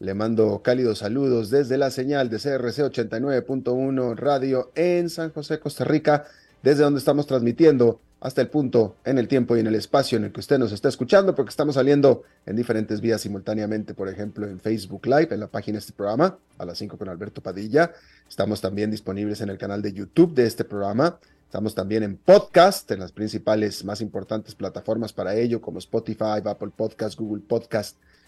Le mando cálidos saludos desde la señal de CRC 89.1 Radio en San José, Costa Rica, desde donde estamos transmitiendo hasta el punto en el tiempo y en el espacio en el que usted nos está escuchando, porque estamos saliendo en diferentes vías simultáneamente, por ejemplo, en Facebook Live, en la página de este programa, a las 5 con Alberto Padilla. Estamos también disponibles en el canal de YouTube de este programa. Estamos también en podcast, en las principales, más importantes plataformas para ello, como Spotify, Apple Podcast, Google Podcast,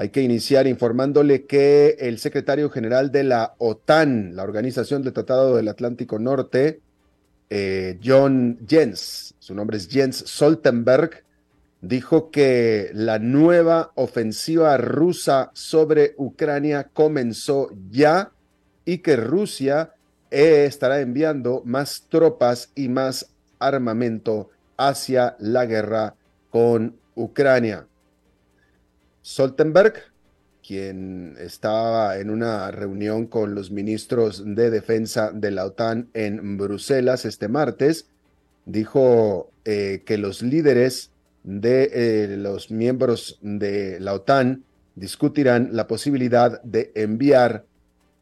Hay que iniciar informándole que el secretario general de la OTAN, la Organización del Tratado del Atlántico Norte, eh, John Jens, su nombre es Jens Stoltenberg, dijo que la nueva ofensiva rusa sobre Ucrania comenzó ya y que Rusia eh, estará enviando más tropas y más armamento hacia la guerra con Ucrania. Stoltenberg, quien estaba en una reunión con los ministros de defensa de la OTAN en Bruselas este martes, dijo eh, que los líderes de eh, los miembros de la OTAN discutirán la posibilidad de enviar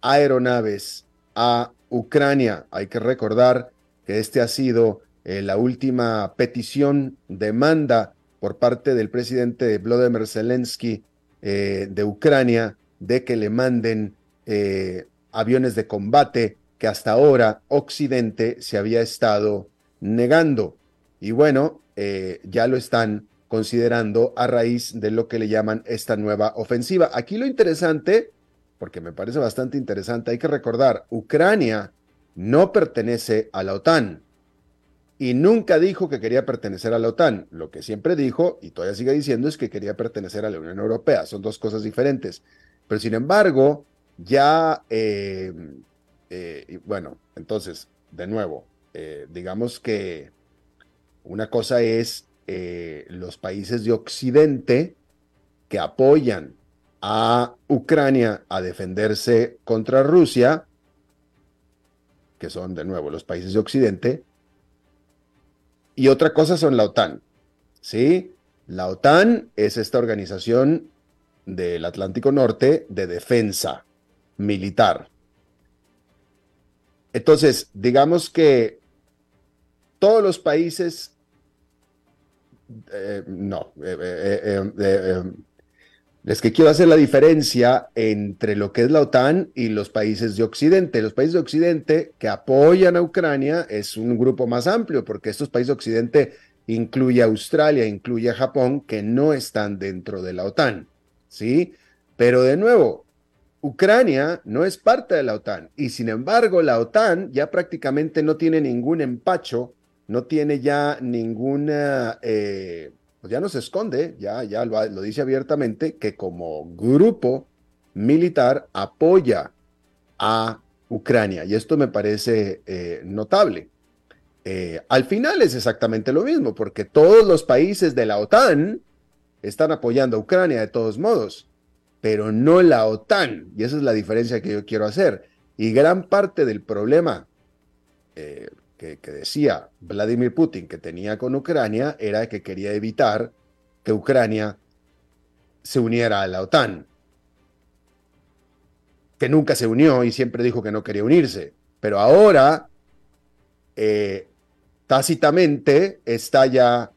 aeronaves a Ucrania. Hay que recordar que este ha sido eh, la última petición, demanda por parte del presidente Vladimir Zelensky eh, de Ucrania de que le manden eh, aviones de combate que hasta ahora Occidente se había estado negando. Y bueno, eh, ya lo están considerando a raíz de lo que le llaman esta nueva ofensiva. Aquí lo interesante, porque me parece bastante interesante, hay que recordar, Ucrania no pertenece a la OTAN y nunca dijo que quería pertenecer a la OTAN. Lo que siempre dijo, y todavía sigue diciendo, es que quería pertenecer a la Unión Europea. Son dos cosas diferentes. Pero sin embargo, ya, eh, eh, bueno, entonces, de nuevo, eh, digamos que una cosa es los países de Occidente que apoyan a Ucrania a defenderse contra Rusia, que son de nuevo los países de Occidente, y otra cosa son la OTAN. ¿sí? La OTAN es esta organización del Atlántico Norte de defensa militar. Entonces, digamos que todos los países, eh, no, eh, eh, es que quiero hacer la diferencia entre lo que es la OTAN y los países de Occidente. Los países de Occidente que apoyan a Ucrania es un grupo más amplio, porque estos países de Occidente incluye a Australia, incluye a Japón, que no están dentro de la OTAN. ¿Sí? Pero de nuevo, Ucrania no es parte de la OTAN y sin embargo la OTAN ya prácticamente no tiene ningún empacho, no tiene ya ninguna... Eh, pues ya no se esconde, ya, ya lo, dice abiertamente, que como grupo militar apoya a Ucrania. Y esto me parece eh, notable. Eh, al final es exactamente lo mismo, porque todos los países de la OTAN están apoyando a Ucrania de todos modos, pero no la OTAN. Y esa es la diferencia que yo quiero hacer. Y gran parte del problema eh, que, decía Vladimir Putin que tenía con Ucrania era que quería evitar que Ucrania se uniera a la OTAN, que nunca se unió y siempre dijo que no quería unirse, pero ahora eh, tácitamente está ya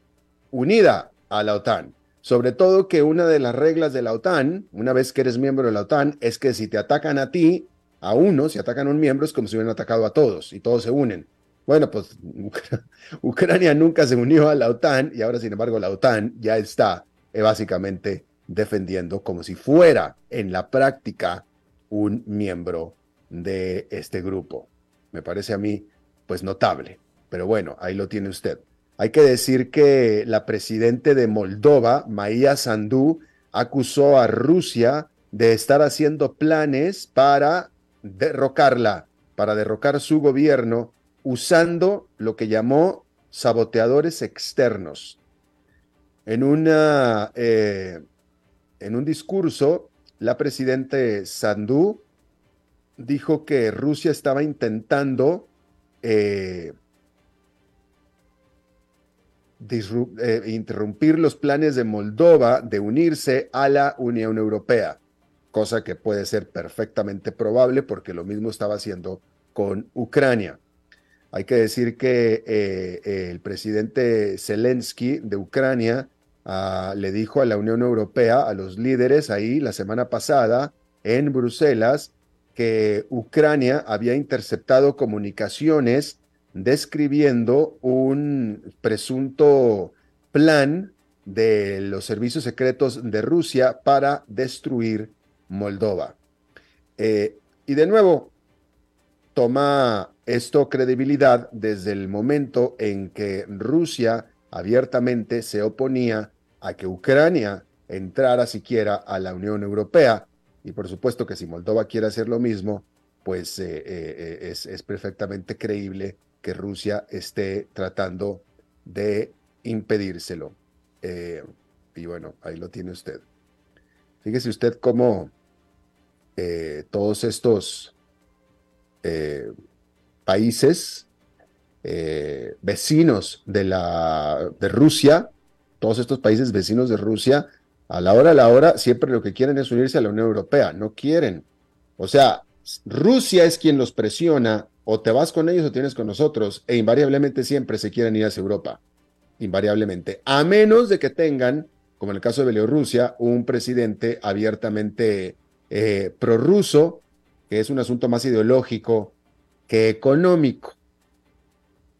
unida a la OTAN. Sobre todo que una de las reglas de la OTAN, una vez que eres miembro de la OTAN, es que si te atacan a ti, a uno, si atacan a un miembro, es como si hubieran atacado a todos y todos se unen. Bueno, pues Ucrania nunca se unió a la OTAN y ahora, sin embargo, la OTAN ya está eh, básicamente defendiendo como si fuera en la práctica un miembro de este grupo. Me parece a mí, pues, notable. Pero bueno, ahí lo tiene usted. Hay que decir que la presidente de Moldova, Maía Sandu, acusó a Rusia de estar haciendo planes para derrocarla, para derrocar su gobierno, usando lo que llamó saboteadores externos. En, una, eh, en un discurso, la presidente Sandu dijo que Rusia estaba intentando eh, eh, interrumpir los planes de Moldova de unirse a la Unión Europea, cosa que puede ser perfectamente probable porque lo mismo estaba haciendo con Ucrania. Hay que decir que eh, el presidente Zelensky de Ucrania ah, le dijo a la Unión Europea, a los líderes ahí la semana pasada en Bruselas, que Ucrania había interceptado comunicaciones describiendo un presunto plan de los servicios secretos de Rusia para destruir Moldova. Eh, y de nuevo, toma esto credibilidad desde el momento en que Rusia abiertamente se oponía a que Ucrania entrara siquiera a la Unión Europea. Y por supuesto que si Moldova quiere hacer lo mismo, pues eh, eh, es, es perfectamente creíble que Rusia esté tratando de impedírselo. Eh, y bueno, ahí lo tiene usted. Fíjese usted cómo eh, todos estos eh, países vecinos de, la, de Rusia, todos estos países vecinos de Rusia, a la hora a la hora, siempre lo que quieren es unirse a la Unión Europea. No quieren. O sea, Rusia es quien los presiona o te vas con ellos o tienes con nosotros, e invariablemente siempre se quieren ir hacia Europa, invariablemente, a menos de que tengan, como en el caso de Bielorrusia, un presidente abiertamente eh, prorruso, que es un asunto más ideológico que económico.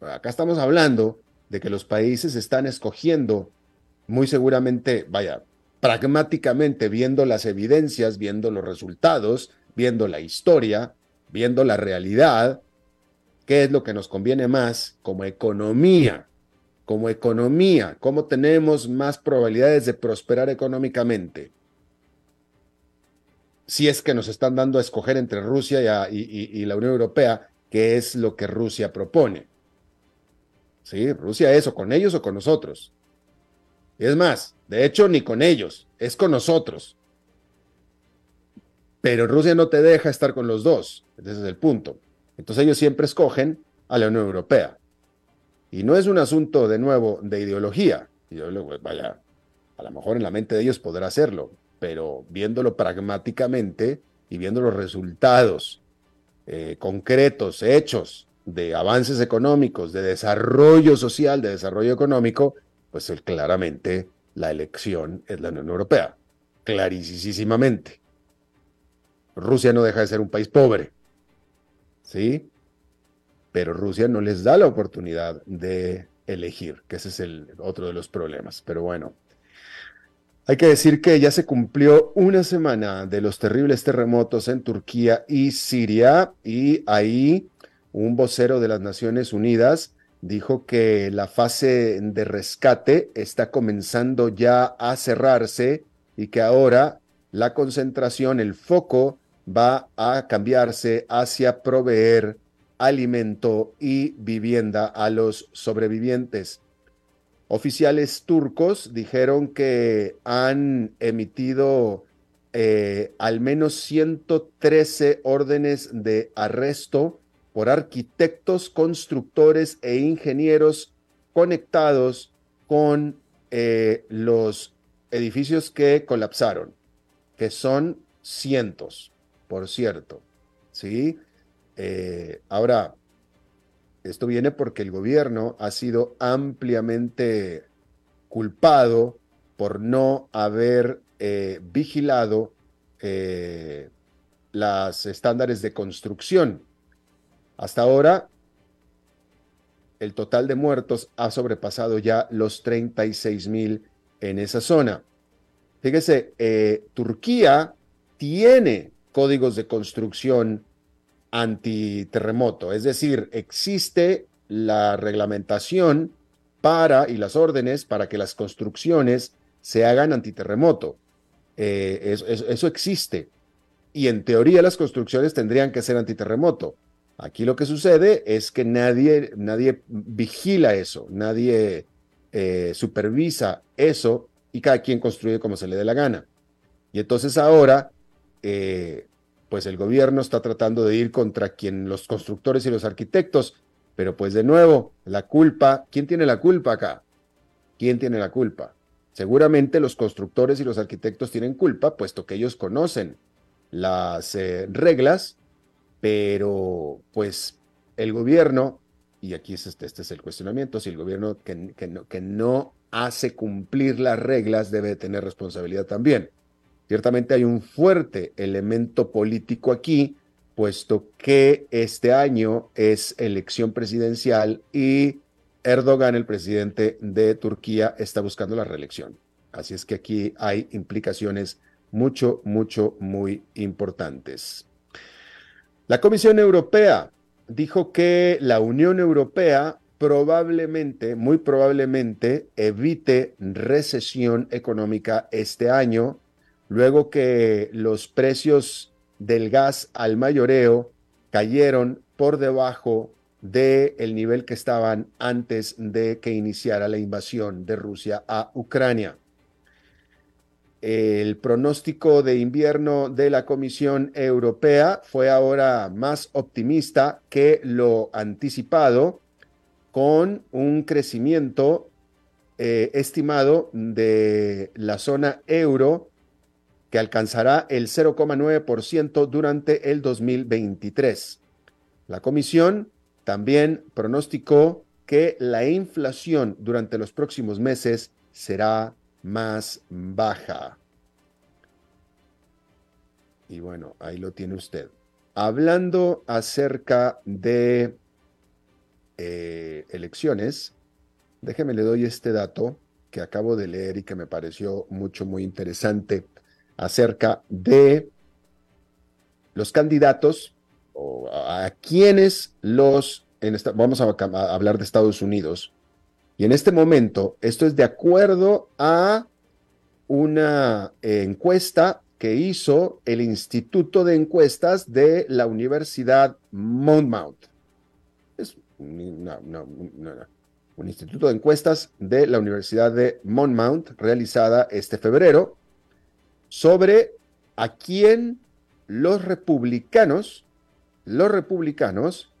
Acá estamos hablando de que los países están escogiendo muy seguramente, vaya, pragmáticamente, viendo las evidencias, viendo los resultados, viendo la historia, viendo la realidad, qué es lo que nos conviene más como economía, como economía, cómo tenemos más probabilidades de prosperar económicamente. Si es que nos están dando a escoger entre Rusia y, la Unión Europea, qué es lo que Rusia propone. ¿Sí? Rusia es o con ellos o con nosotros. Es más, de hecho, ni con ellos, es con nosotros. Pero Rusia no te deja estar con los dos. Ese es el punto. Entonces ellos siempre escogen a la Unión Europea. Y no es un asunto, de nuevo, de ideología. yo, vaya, a lo mejor en la mente de ellos podrá hacerlo, pero viéndolo pragmáticamente y viendo los resultados eh, concretos, hechos de avances económicos, de desarrollo social, de desarrollo económico, pues claramente la elección es la Unión Europea. Clarísimamente. Rusia no deja de ser un país pobre. ¿sí? Pero Rusia no les da la oportunidad de elegir, que ese es el otro de los problemas. Pero bueno, hay que decir que ya se cumplió una semana de los terribles terremotos en Turquía y Siria y ahí un vocero de las Naciones Unidas dijo que la fase de rescate está comenzando ya a cerrarse y que ahora la concentración, el foco va a cambiarse hacia proveer alimento y vivienda a los sobrevivientes. Oficiales turcos dijeron que han emitido eh, al menos 113 órdenes de arresto por arquitectos, constructores e ingenieros conectados con eh, los edificios que colapsaron, que son cientos, por cierto. ¿sí? Eh, ahora, esto viene porque el gobierno ha sido ampliamente culpado por no haber eh, vigilado eh, las estándares de construcción. Hasta ahora, el total de muertos ha sobrepasado ya los 36 mil en esa zona. Fíjese, eh, Turquía tiene códigos de construcción antiterremoto, es decir, existe la reglamentación para y las órdenes para que las construcciones se hagan antiterremoto. Eh, eso, existe. Y en teoría las construcciones tendrían que ser antiterremoto. Aquí lo que sucede es que nadie, nadie vigila eso, nadie eh, supervisa eso y cada quien construye como se le dé la gana. Y entonces ahora, eh, pues el gobierno está tratando de ir contra quien los constructores y los arquitectos, pero pues de nuevo, la culpa, ¿quién tiene la culpa acá? ¿Quién tiene la culpa? Seguramente los constructores y los arquitectos tienen culpa, puesto que ellos conocen las eh, reglas, pero pues el gobierno, y aquí es este, este es el cuestionamiento, si el gobierno que, que no hace cumplir las reglas debe tener responsabilidad también. Ciertamente hay un fuerte elemento político aquí, puesto que este año es elección presidencial y Erdogan, el presidente de Turquía, está buscando la reelección. Así es que aquí hay implicaciones mucho, mucho, muy importantes. La Comisión Europea dijo que la Unión Europea probablemente, muy probablemente, evite recesión económica este año, luego que los precios del gas al mayoreo cayeron por debajo del nivel que estaban antes de que iniciara la invasión de Rusia a Ucrania. El pronóstico de invierno de la Comisión Europea fue ahora más optimista que lo anticipado, con un crecimiento eh, estimado de la zona euro que alcanzará el 0,9% durante el 2023. La Comisión también pronosticó que la inflación durante los próximos meses será más baja. Y bueno, ahí lo tiene usted. Hablando acerca de eh, elecciones, déjeme le doy este dato que acabo de leer y que me pareció mucho, muy interesante acerca de los candidatos o a, quienes los, en esta, vamos a, hablar de Estados Unidos, y en este momento esto es de acuerdo a una encuesta que hizo el Instituto de Encuestas de la Universidad Monmouth. Es un instituto de encuestas de la Universidad de Monmouth realizada este febrero sobre a quién los republicanos los republicanos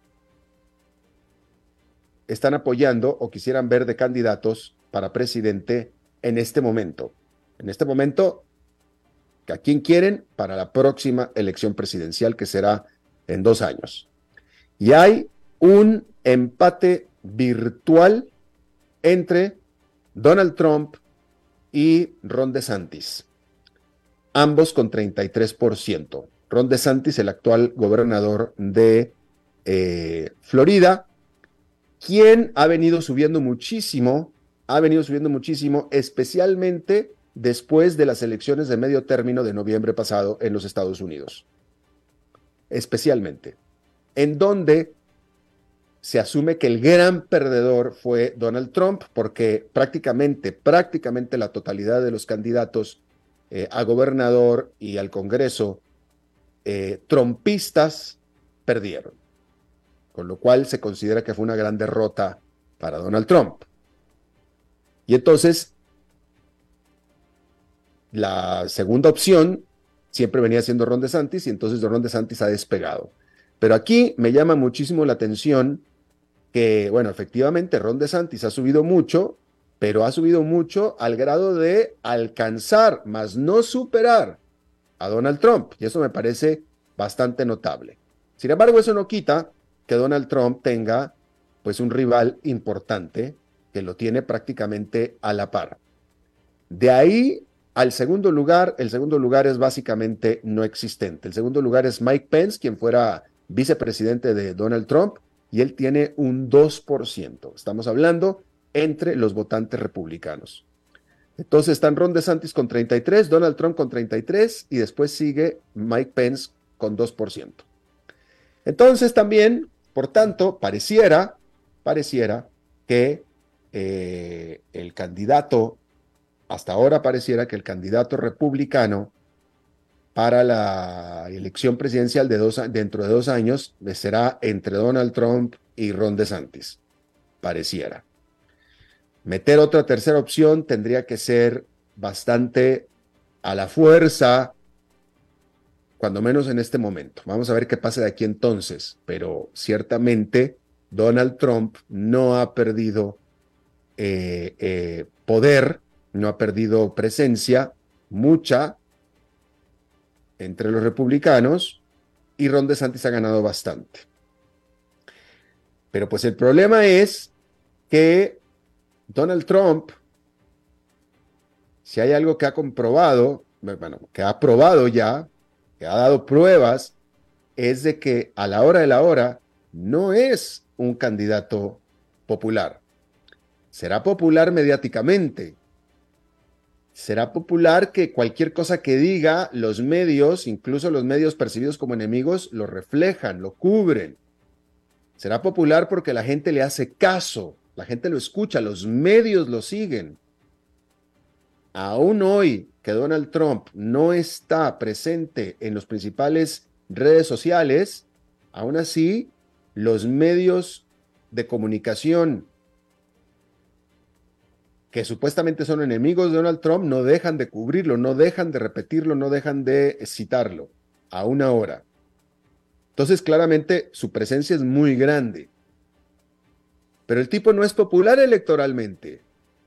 están apoyando o quisieran ver de candidatos para presidente en este momento. En este momento, ¿a quién quieren para la próxima elección presidencial que será en dos años? Y hay un empate virtual entre Donald Trump y Ron DeSantis, ambos con 33%. Ron DeSantis, el actual gobernador de eh, Florida, quien ha venido subiendo muchísimo, ha venido subiendo muchísimo, especialmente después de las elecciones de medio término de noviembre pasado en los Estados Unidos. Especialmente. En donde se asume que el gran perdedor fue Donald Trump, porque prácticamente, prácticamente la totalidad de los candidatos eh, a gobernador y al Congreso eh, trompistas perdieron, con lo cual se considera que fue una gran derrota para Donald Trump. Y entonces, la segunda opción siempre venía siendo Ron DeSantis y entonces Ron DeSantis ha despegado. Pero aquí me llama muchísimo la atención que, bueno, efectivamente Ron DeSantis ha subido mucho pero ha subido mucho al grado de alcanzar, más no superar a Donald Trump. Y eso me parece bastante notable. Sin embargo, eso no quita que Donald Trump tenga pues un rival importante que lo tiene prácticamente a la par. De ahí al segundo lugar, el segundo lugar es básicamente no existente. El segundo lugar es Mike Pence, quien fuera vicepresidente de Donald Trump, y él tiene un 2%. Estamos hablando entre los votantes republicanos. Entonces están Ron DeSantis con 33, Donald Trump con 33 y después sigue Mike Pence con 2%. Entonces también, por tanto, pareciera, pareciera que eh, el candidato, hasta ahora pareciera que el candidato republicano para la elección presidencial de dos, dentro de dos años será entre Donald Trump y Ron DeSantis. Pareciera. Meter otra tercera opción tendría que ser bastante a la fuerza, cuando menos en este momento. Vamos a ver qué pasa de aquí entonces, pero ciertamente Donald Trump no ha perdido eh, eh, poder, no ha perdido presencia, mucha, entre los republicanos, y Ron DeSantis ha ganado bastante. Pero pues el problema es que Donald Trump, si hay algo que ha comprobado, bueno, que ha probado ya, que ha dado pruebas, es de que a la hora de la hora no es un candidato popular. Será popular mediáticamente. Será popular que cualquier cosa que diga, los medios, incluso los medios percibidos como enemigos, lo reflejan, lo cubren. Será popular porque la gente le hace caso, la gente lo escucha, los medios lo siguen. Aún hoy que Donald Trump no está presente en los principales redes sociales, aún así los medios de comunicación que supuestamente son enemigos de Donald Trump no dejan de cubrirlo, no dejan de repetirlo, no dejan de citarlo, aún ahora. Entonces, claramente, su presencia es muy grande. Pero el tipo no es popular electoralmente.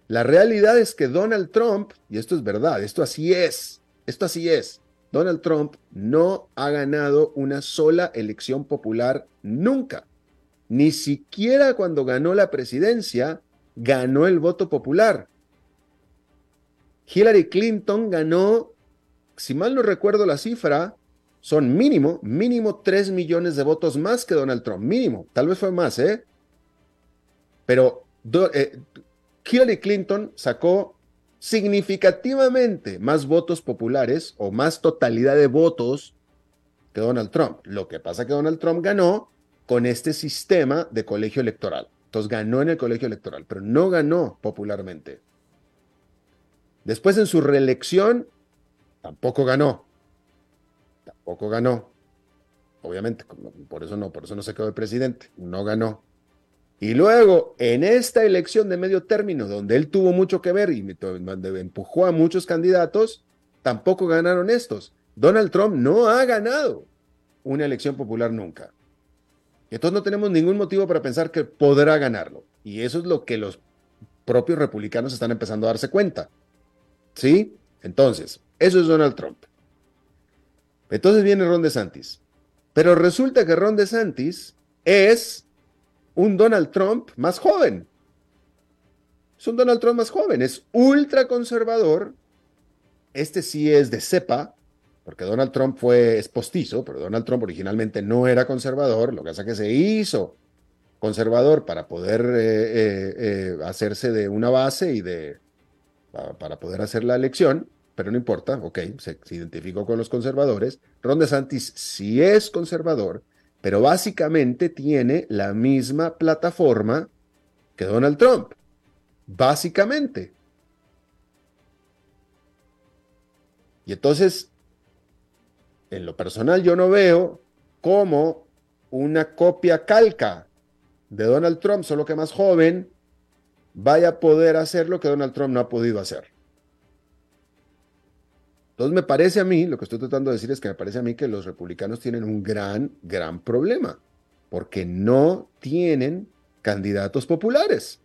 La realidad es que Donald Trump, y esto es verdad, esto así es, esto así es, Donald Trump no ha ganado una sola elección popular nunca. Ni siquiera cuando ganó la presidencia, ganó el voto popular. Hillary Clinton ganó, si mal no recuerdo la cifra, son mínimo, mínimo 3 millones de votos más que Donald Trump, mínimo, tal vez fue más, ¿eh? Pero eh, Hillary Clinton sacó significativamente más votos populares o más totalidad de votos que Donald Trump. Lo que pasa es que Donald Trump ganó con este sistema de colegio electoral. Entonces ganó en el colegio electoral, pero no ganó popularmente. Después en su reelección, tampoco ganó. Tampoco ganó. Obviamente, por eso no, por eso no se quedó de presidente. No ganó. Y luego, en esta elección de medio término, donde él tuvo mucho que ver y empujó a muchos candidatos, tampoco ganaron estos. Donald Trump no ha ganado una elección popular nunca. Entonces no tenemos ningún motivo para pensar que podrá ganarlo. Y eso es lo que los propios republicanos están empezando a darse cuenta. ¿Sí? Entonces, eso es Donald Trump. Entonces viene Ron DeSantis. Pero resulta que Ron DeSantis es un Donald Trump más joven. Es un Donald Trump más joven, es ultra conservador. Este sí es de cepa, porque Donald Trump fue es postizo, pero Donald Trump originalmente no era conservador, lo que pasa es que se hizo conservador para poder eh, eh, eh, hacerse de una base y de para, poder hacer la elección, pero no importa, ok, se, se identificó con los conservadores. Ron DeSantis sí es conservador, pero básicamente tiene la misma plataforma que Donald Trump. Básicamente. Y entonces, en lo personal, yo no veo cómo una copia calca de Donald Trump, solo que más joven, vaya a poder hacer lo que Donald Trump no ha podido hacer. Entonces me parece a mí, lo que estoy tratando de decir es que me parece a mí que los republicanos tienen un gran, gran problema, porque no tienen candidatos populares.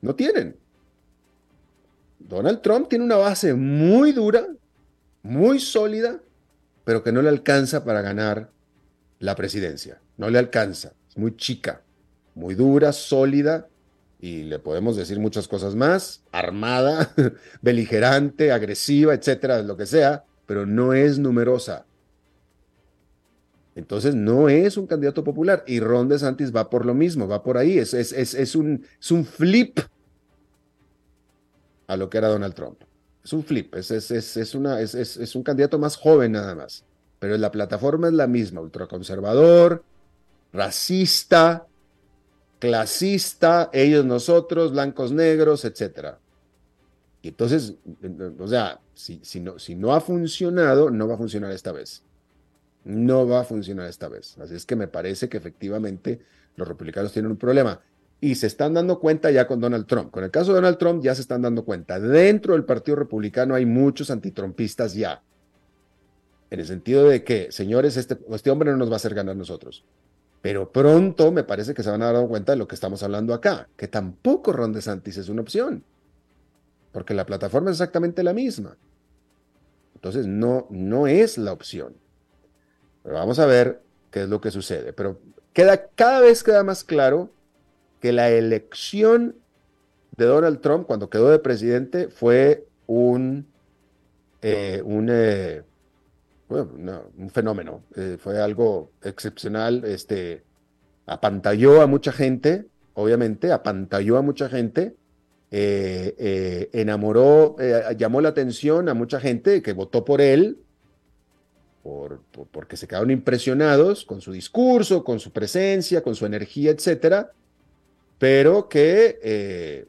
No tienen. Donald Trump tiene una base muy dura, muy sólida, pero que no le alcanza para ganar la presidencia. No le alcanza. Es muy chica, muy dura, sólida, y le podemos decir muchas cosas más, armada, beligerante, agresiva, etcétera, lo que sea, pero no es numerosa. Entonces no es un candidato popular y Ron DeSantis va por lo mismo, va por ahí, es, es, es, un, es un flip a lo que era Donald Trump. Es un flip, es, es, una, es, un candidato más joven nada más, pero la plataforma es la misma, ultraconservador, racista, clasista, ellos, nosotros, blancos, negros, etc. Y entonces, o sea, si, si, no, si no ha funcionado, no va a funcionar esta vez. No va a funcionar esta vez. Así es que me parece que efectivamente los republicanos tienen un problema y se están dando cuenta ya con Donald Trump. Con el caso de Donald Trump ya se están dando cuenta. Dentro del Partido Republicano hay muchos antitrumpistas ya. En el sentido de que, señores, este, este hombre no nos va a hacer ganar nosotros. Pero pronto me parece que se van a dar cuenta de lo que estamos hablando acá, que tampoco Ron DeSantis es una opción, porque la plataforma es exactamente la misma. Entonces no, no es la opción. Pero vamos a ver qué es lo que sucede. Pero queda, cada vez queda más claro que la elección de Donald Trump cuando quedó de presidente fue un, eh, un, eh, un fenómeno, eh, fue algo excepcional, este, apantalló a mucha gente, obviamente, apantalló a mucha gente, enamoró, llamó la atención a mucha gente que votó por él, por, porque se quedaron impresionados con su discurso, con su presencia, con su energía, etcétera, pero que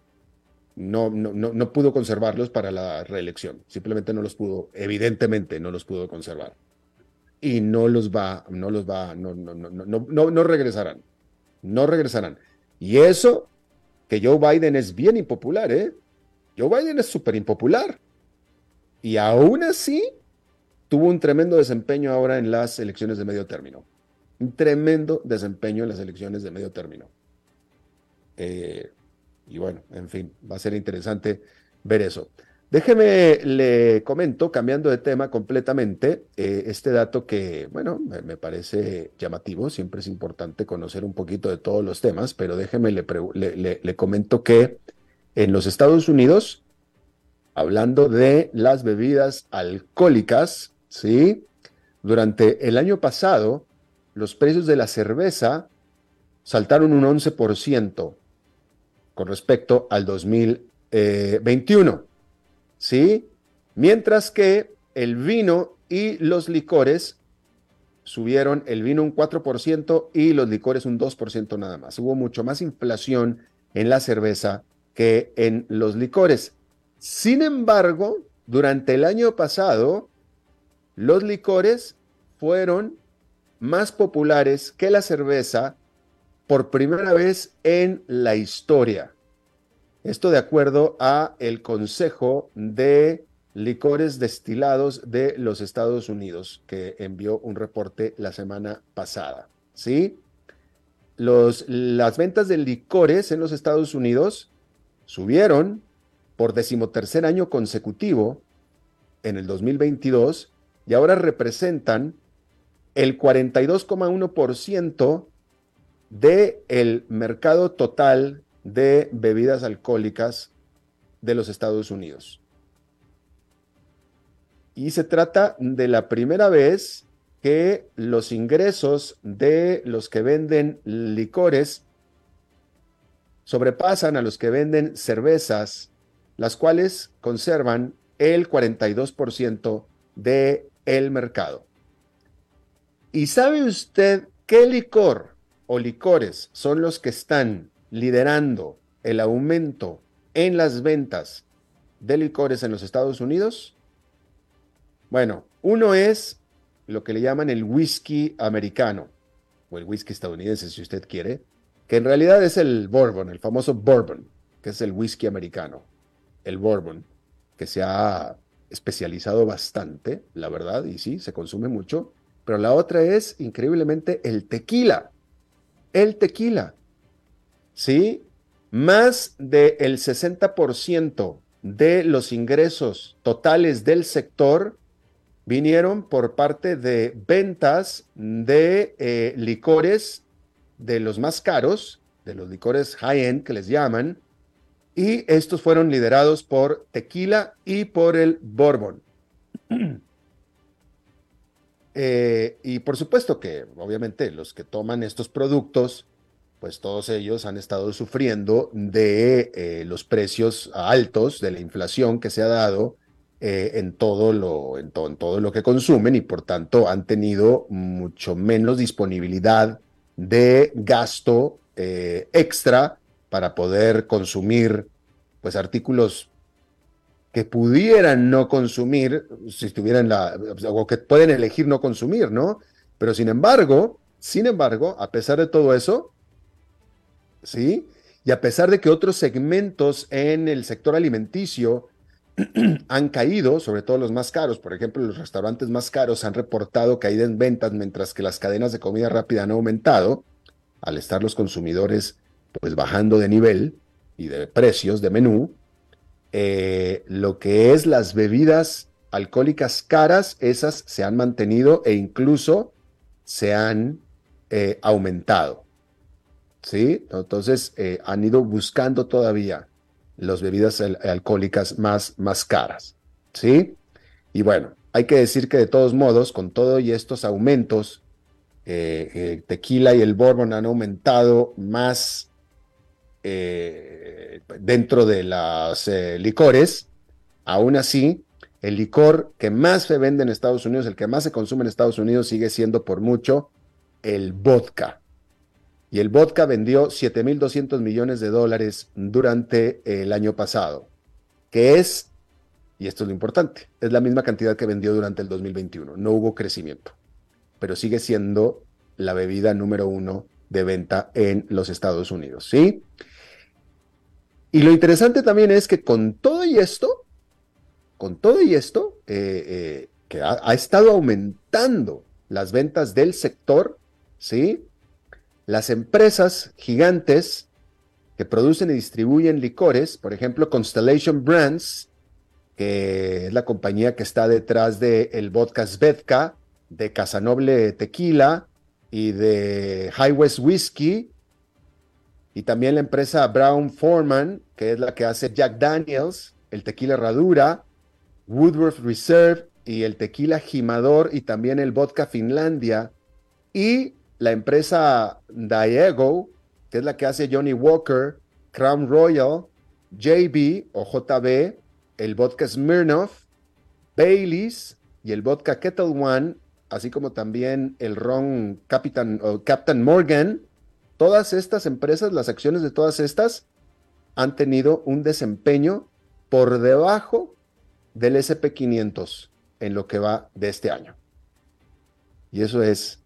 eh, no, no, no, pudo conservarlos para la reelección. Simplemente no los pudo, evidentemente no los pudo conservar. Y no los va, no los va, no, no, no, no, no regresarán. No regresarán. Y eso, que Joe Biden es bien impopular, ¿eh? Joe Biden es súper impopular. Y aún así, tuvo un tremendo desempeño ahora en las elecciones de medio término. Un tremendo desempeño en las elecciones de medio término. Eh, y bueno, en fin, va a ser interesante ver eso. Déjeme, le comento, cambiando de tema completamente, eh, este dato que, bueno, me, parece llamativo, siempre es importante conocer un poquito de todos los temas, pero déjeme, le, le, comento que en los Estados Unidos, hablando de las bebidas alcohólicas, ¿sí? Durante el año pasado, los precios de la cerveza saltaron un 11% con respecto al 2021. ¿Sí? Mientras que el vino y los licores subieron el vino un 4% y los licores un 2% nada más. Hubo mucho más inflación en la cerveza que en los licores. Sin embargo, durante el año pasado, los licores fueron más populares que la cerveza por primera vez en la historia. Esto de acuerdo a el Consejo de Licores Destilados de los Estados Unidos, que envió un reporte la semana pasada. ¿Sí? Los, las ventas de licores en los Estados Unidos subieron por decimotercer año consecutivo en el 2022 y ahora representan el 42,1% del mercado total de bebidas alcohólicas de los Estados Unidos. Y se trata de la primera vez que los ingresos de los que venden licores sobrepasan a los que venden cervezas, las cuales conservan el 42% de el mercado. ¿Y sabe usted qué licor o licores son los que están liderando el aumento en las ventas de licores en los Estados Unidos? Bueno, uno es lo que le llaman el whisky americano, o el whisky estadounidense si usted quiere, que en realidad es el bourbon, el famoso bourbon, que es el whisky americano, el bourbon, que se ha especializado bastante, la verdad, y sí, se consume mucho, pero la otra es increíblemente el tequila. El tequila. ¿Sí? más del 60% de los ingresos totales del sector vinieron por parte de ventas de eh, licores de los más caros, de los licores high-end que les llaman, y estos fueron liderados por tequila y por el bourbon. Eh, y por supuesto que, obviamente, los que toman estos productos, pues todos ellos han estado sufriendo de eh, los precios altos, de la inflación que se ha dado eh, en, todo lo, en, en todo lo que consumen y por tanto han tenido mucho menos disponibilidad de gasto extra para poder consumir pues artículos que pudieran no consumir si estuvieran la, o que pueden elegir no consumir, ¿no? Pero sin embargo, sin embargo, a pesar de todo eso, ¿sí? Y a pesar de que otros segmentos en el sector alimenticio han caído, sobre todo los más caros, por ejemplo, los restaurantes más caros han reportado caída en ventas, mientras que las cadenas de comida rápida han aumentado, al estar los consumidores pues bajando de nivel y de precios de menú, eh, lo que es las bebidas alcohólicas caras, esas se han mantenido e incluso se han eh, aumentado. ¿Sí? Entonces eh, han ido buscando todavía las bebidas alcohólicas más, más caras. ¿Sí? Y bueno, hay que decir que de todos modos, con todo y estos aumentos, tequila y el bourbon han aumentado más eh, dentro de las eh, licores, aún así, el licor que más se vende en Estados Unidos, el que más se consume en Estados Unidos, sigue siendo por mucho el vodka. Y el vodka vendió 7.200 millones de dólares durante el año pasado, que es, y esto es lo importante, es la misma cantidad que vendió durante el 2021. No hubo crecimiento, pero sigue siendo la bebida número uno de venta en los Estados Unidos, ¿sí? Y lo interesante también es que con todo y esto, con todo y esto, eh, eh, que ha, estado aumentando las ventas del sector, ¿sí? Las empresas gigantes que producen y distribuyen licores, por ejemplo, Constellation Brands, que es la compañía que está detrás del el vodka Svedka, de Casanoble Tequila y de High West Whiskey, y también la empresa Brown Foreman, que es la que hace Jack Daniels, el tequila Radura, Woodworth Reserve y el tequila Jimador y también el vodka Finlandia. Y la empresa Diego, que es la que hace Johnny Walker, Crown Royal, JB o JB, el vodka Smirnoff, Baileys y el vodka Kettle One, así como también el ron Captain, Captain Morgan Todas estas empresas, las acciones de todas estas, han tenido un desempeño por debajo del SP500 en lo que va de este año. Y eso es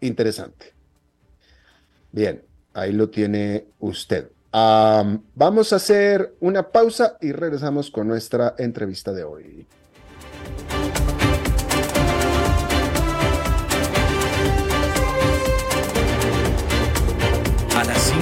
interesante. Bien, ahí lo tiene usted. vamos a hacer una pausa y regresamos con nuestra entrevista de hoy.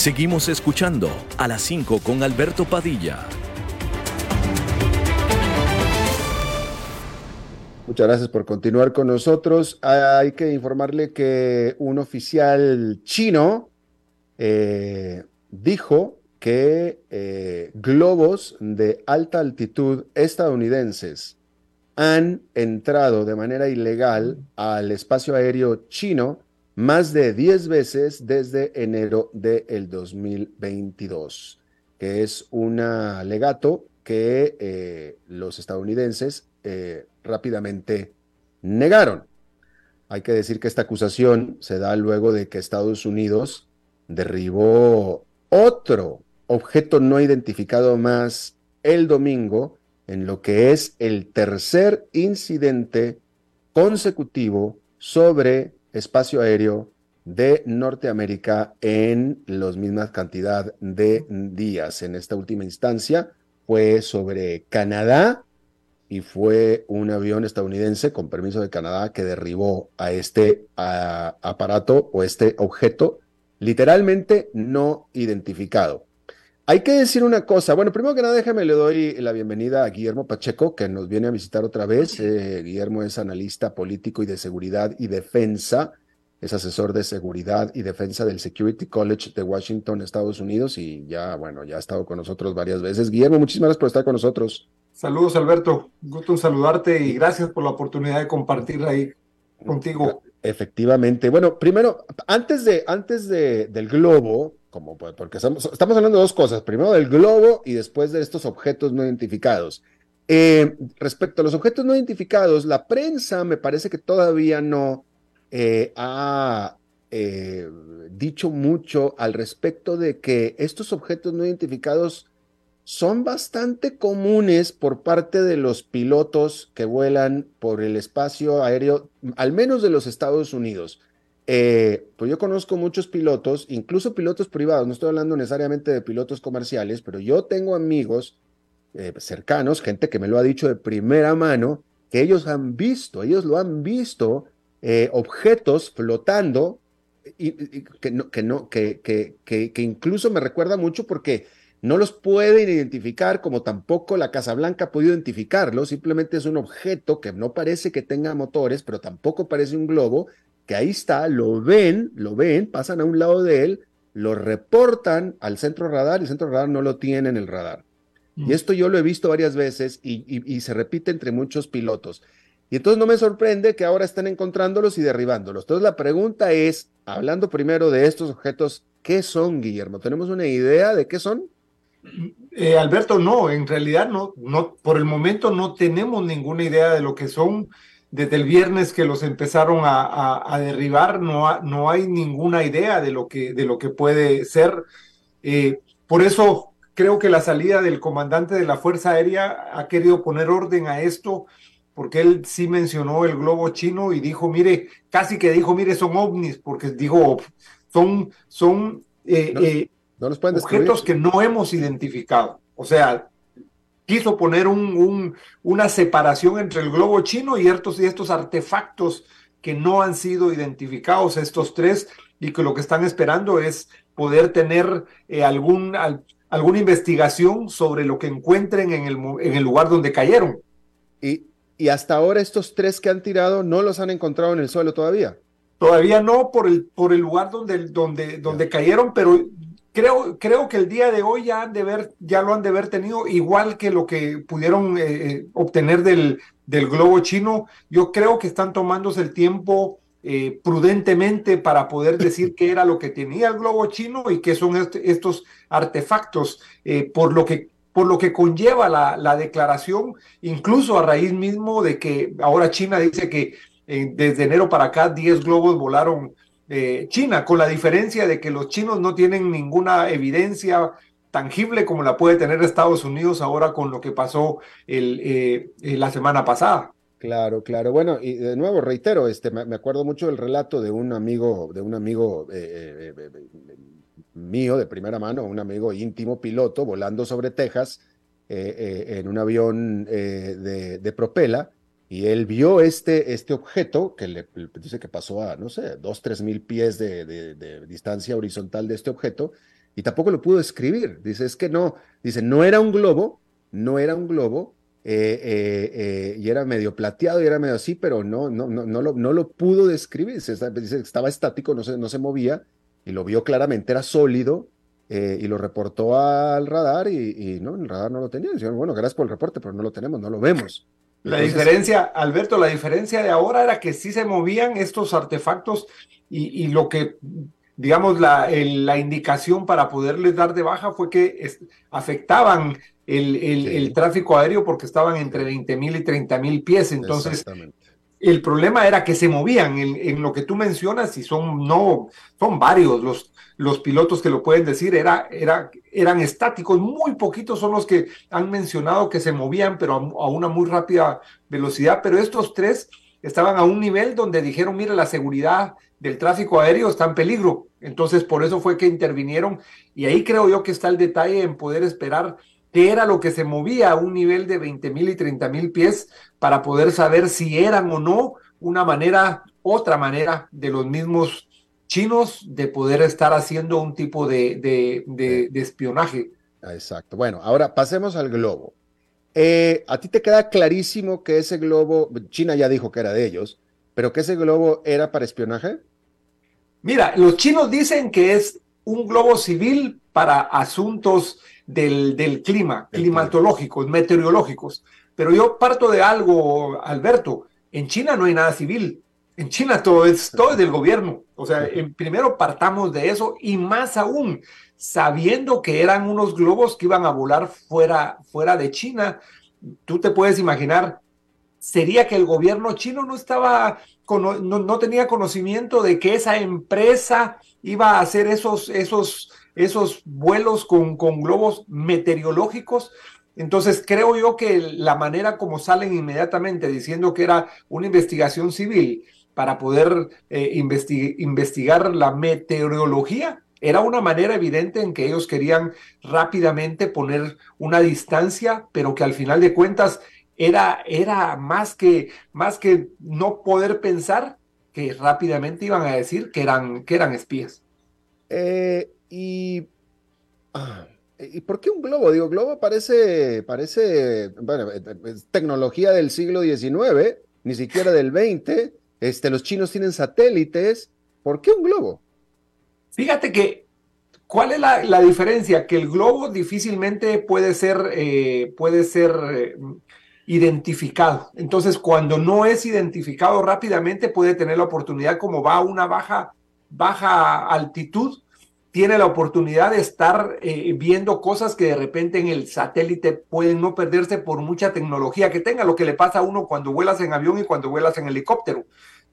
Seguimos escuchando a las 5 con Alberto Padilla. Muchas gracias por continuar con nosotros. Hay que informarle que un oficial chino eh, dijo que eh, globos de alta altitud estadounidenses han entrado de manera ilegal al espacio aéreo chino más de 10 veces desde enero del 2022, que es un alegato que eh, los estadounidenses rápidamente negaron. Hay que decir que esta acusación se da luego de que Estados Unidos derribó otro objeto no identificado más el domingo en lo que es el tercer incidente consecutivo sobre espacio aéreo de Norteamérica en la misma cantidad de días. En esta última instancia fue sobre Canadá y fue un avión estadounidense con permiso de Canadá que derribó a este aparato o este objeto literalmente no identificado. Hay que decir una cosa. Bueno, primero que nada, déjame le doy la bienvenida a Guillermo Pacheco, que nos viene a visitar otra vez. Eh, Guillermo es analista político y de seguridad y defensa. Es asesor de seguridad y defensa del Security College de Washington, Estados Unidos, y ya, bueno, ya ha estado con nosotros varias veces. Guillermo, muchísimas gracias por estar con nosotros. Saludos, Alberto. Gusto en saludarte y gracias por la oportunidad de compartir ahí contigo. Efectivamente. Bueno, primero, antes de, antes de, del globo, como pues, porque estamos, hablando de dos cosas, primero del globo y después de estos objetos no identificados. Eh, respecto a los objetos no identificados, la prensa me parece que todavía no eh, ha eh, dicho mucho al respecto de que estos objetos no identificados son bastante comunes por parte de los pilotos que vuelan por el espacio aéreo, al menos de los Estados Unidos. Eh, pues yo conozco muchos pilotos, incluso pilotos privados, no estoy hablando necesariamente de pilotos comerciales, pero yo tengo amigos eh, cercanos, gente que me lo ha dicho de primera mano, que ellos han visto, ellos lo han visto, eh, objetos flotando, y, que, no, que, no, que, que, que incluso me recuerda mucho porque no los pueden identificar como tampoco la Casa Blanca ha podido identificarlo, simplemente es un objeto que no parece que tenga motores, pero tampoco parece un globo, que ahí está, lo ven, lo ven, pasan a un lado de él, lo reportan al centro radar y el centro radar no lo tiene en el radar. Y mm. esto yo lo he visto varias veces y, y se repite entre muchos pilotos. Y entonces no me sorprende que ahora estén encontrándolos y derribándolos. Entonces la pregunta es, hablando primero de estos objetos, ¿qué son, Guillermo? ¿Tenemos una idea de qué son? Eh, Alberto, no, en realidad no, no, por el momento no tenemos ninguna idea de lo que son. Desde el viernes que los empezaron a, derribar, no, no hay ninguna idea de lo que, de lo que puede ser. Eh, por eso creo que la salida del comandante de la Fuerza Aérea ha querido poner orden a esto, porque él sí mencionó el globo chino y dijo, mire, casi que dijo, mire, son ovnis, porque dijo, son, son eh, no objetos que no hemos identificado. O sea, quiso poner un, una separación entre el globo chino y estos, y estos artefactos que no han sido identificados, estos tres, y que lo que están esperando es poder tener eh, algún, alguna investigación sobre lo que encuentren en el, en el lugar donde cayeron. Y, y hasta ahora estos tres que han tirado no los han encontrado en el suelo todavía. Todavía no por el, por el lugar donde, donde, donde cayeron, pero Creo, creo que el día de hoy ya, han de ver, ya lo han de haber tenido igual que lo que pudieron eh, eh, obtener del, del globo chino. Yo creo que están tomándose el tiempo eh, prudentemente para poder decir qué era lo que tenía el globo chino y qué son estos artefactos, por, lo que, por lo que conlleva la, la, declaración, incluso a raíz mismo de que ahora China dice que desde enero para acá 10 globos volaron China, con la diferencia de que los chinos no tienen ninguna evidencia tangible como la puede tener Estados Unidos ahora con lo que pasó el, eh, la semana pasada. Claro, claro. Bueno, y de nuevo reitero, este, me, acuerdo mucho del relato de un amigo, de un amigo eh, eh, mío de primera mano, un amigo íntimo piloto volando sobre Texas en un avión de, propela y él vio este, este objeto que le, dice que pasó a, no sé, dos, tres mil pies de, de, distancia horizontal de este objeto y tampoco lo pudo describir. Dice, es que no, dice, no era un globo, no era un globo, eh, eh, eh, y era medio plateado y era medio así, pero no, no, no, no, lo, no lo pudo describir. Dice, estaba estático, no se, no se movía y lo vio claramente, era sólido. y lo reportó al radar y, no, el radar no lo tenía. Dijeron, bueno, gracias por el reporte, pero no lo tenemos, no lo vemos. La diferencia, Alberto, la diferencia de ahora era que sí se movían estos artefactos y, lo que, digamos, la, la, indicación para poderles dar de baja fue que afectaban el, el, tráfico aéreo porque estaban entre 20 mil y 30 mil pies. Entonces, el problema era que se movían en, lo que tú mencionas y son, no, son varios los, los pilotos que lo pueden decir, era, era, eran estáticos, muy poquitos son los que han mencionado que se movían, pero a, una muy rápida velocidad, pero estos tres estaban a un nivel donde dijeron, mira, la seguridad del tráfico aéreo está en peligro. Entonces, por eso fue que intervinieron. Y ahí creo yo que está el detalle en poder esperar qué era lo que se movía a un nivel de 20 mil y 30 mil pies para poder saber si eran o no una manera, otra manera de los mismos chinos de poder estar haciendo un tipo de, de, espionaje. Exacto. Bueno, ahora pasemos al globo. Eh, ¿A ti te queda clarísimo que ese globo, China ya dijo que era de ellos, pero que ese globo era para espionaje? Mira, los chinos dicen que es un globo civil para asuntos del, clima, climatológicos, meteorológicos. Pero yo parto de algo, Alberto, en China no hay nada civil. En China todo es, todo del gobierno. O sea, en, primero partamos de eso y más aún, sabiendo que eran unos globos que iban a volar fuera, fuera de China, tú te puedes imaginar, sería que el gobierno chino no estaba, no, no tenía conocimiento de que esa empresa iba a hacer esos, esos esos vuelos con, con globos meteorológicos. Entonces creo yo que la manera como salen inmediatamente diciendo que era una investigación civil para poder eh, investigar la meteorología, era una manera evidente en que ellos querían rápidamente poner una distancia, pero que al final de cuentas era, era más, que, más que no poder pensar que rápidamente iban a decir que eran, que eran espías. Eh, y, ah, ¿Y por qué un globo? Digo, globo parece, parece, eh, eh, tecnología del siglo XIX, ni siquiera del XX. Este, los chinos tienen satélites. ¿Por qué un globo? Fíjate que, ¿cuál es la, diferencia? Que el globo difícilmente puede ser, eh, puede ser identificado. Entonces, cuando no es identificado rápidamente, puede tener la oportunidad, como va a una baja, baja altitud, tiene la oportunidad de estar eh, viendo cosas que de repente en el satélite pueden no perderse por mucha tecnología que tenga, lo que le pasa a uno cuando vuelas en avión y cuando vuelas en helicóptero.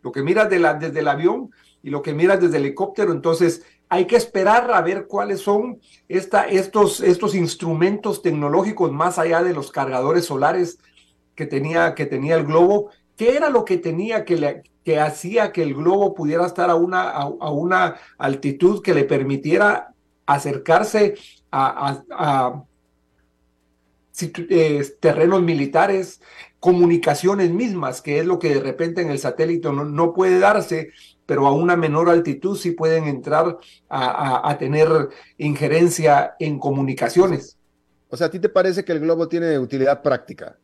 Lo que miras de desde el avión y lo que miras desde el helicóptero, entonces hay que esperar a ver cuáles son esta, estos, estos instrumentos tecnológicos más allá de los cargadores solares que tenía, que tenía el globo, qué era lo que tenía que le, que hacía que el globo pudiera estar a una, a, una altitud que le permitiera acercarse a, eh, terrenos militares, comunicaciones mismas, que es lo que de repente en el satélite no, no puede darse, pero a una menor altitud sí pueden entrar a, tener injerencia en comunicaciones. O sea, ¿a ti te parece que el globo tiene utilidad práctica?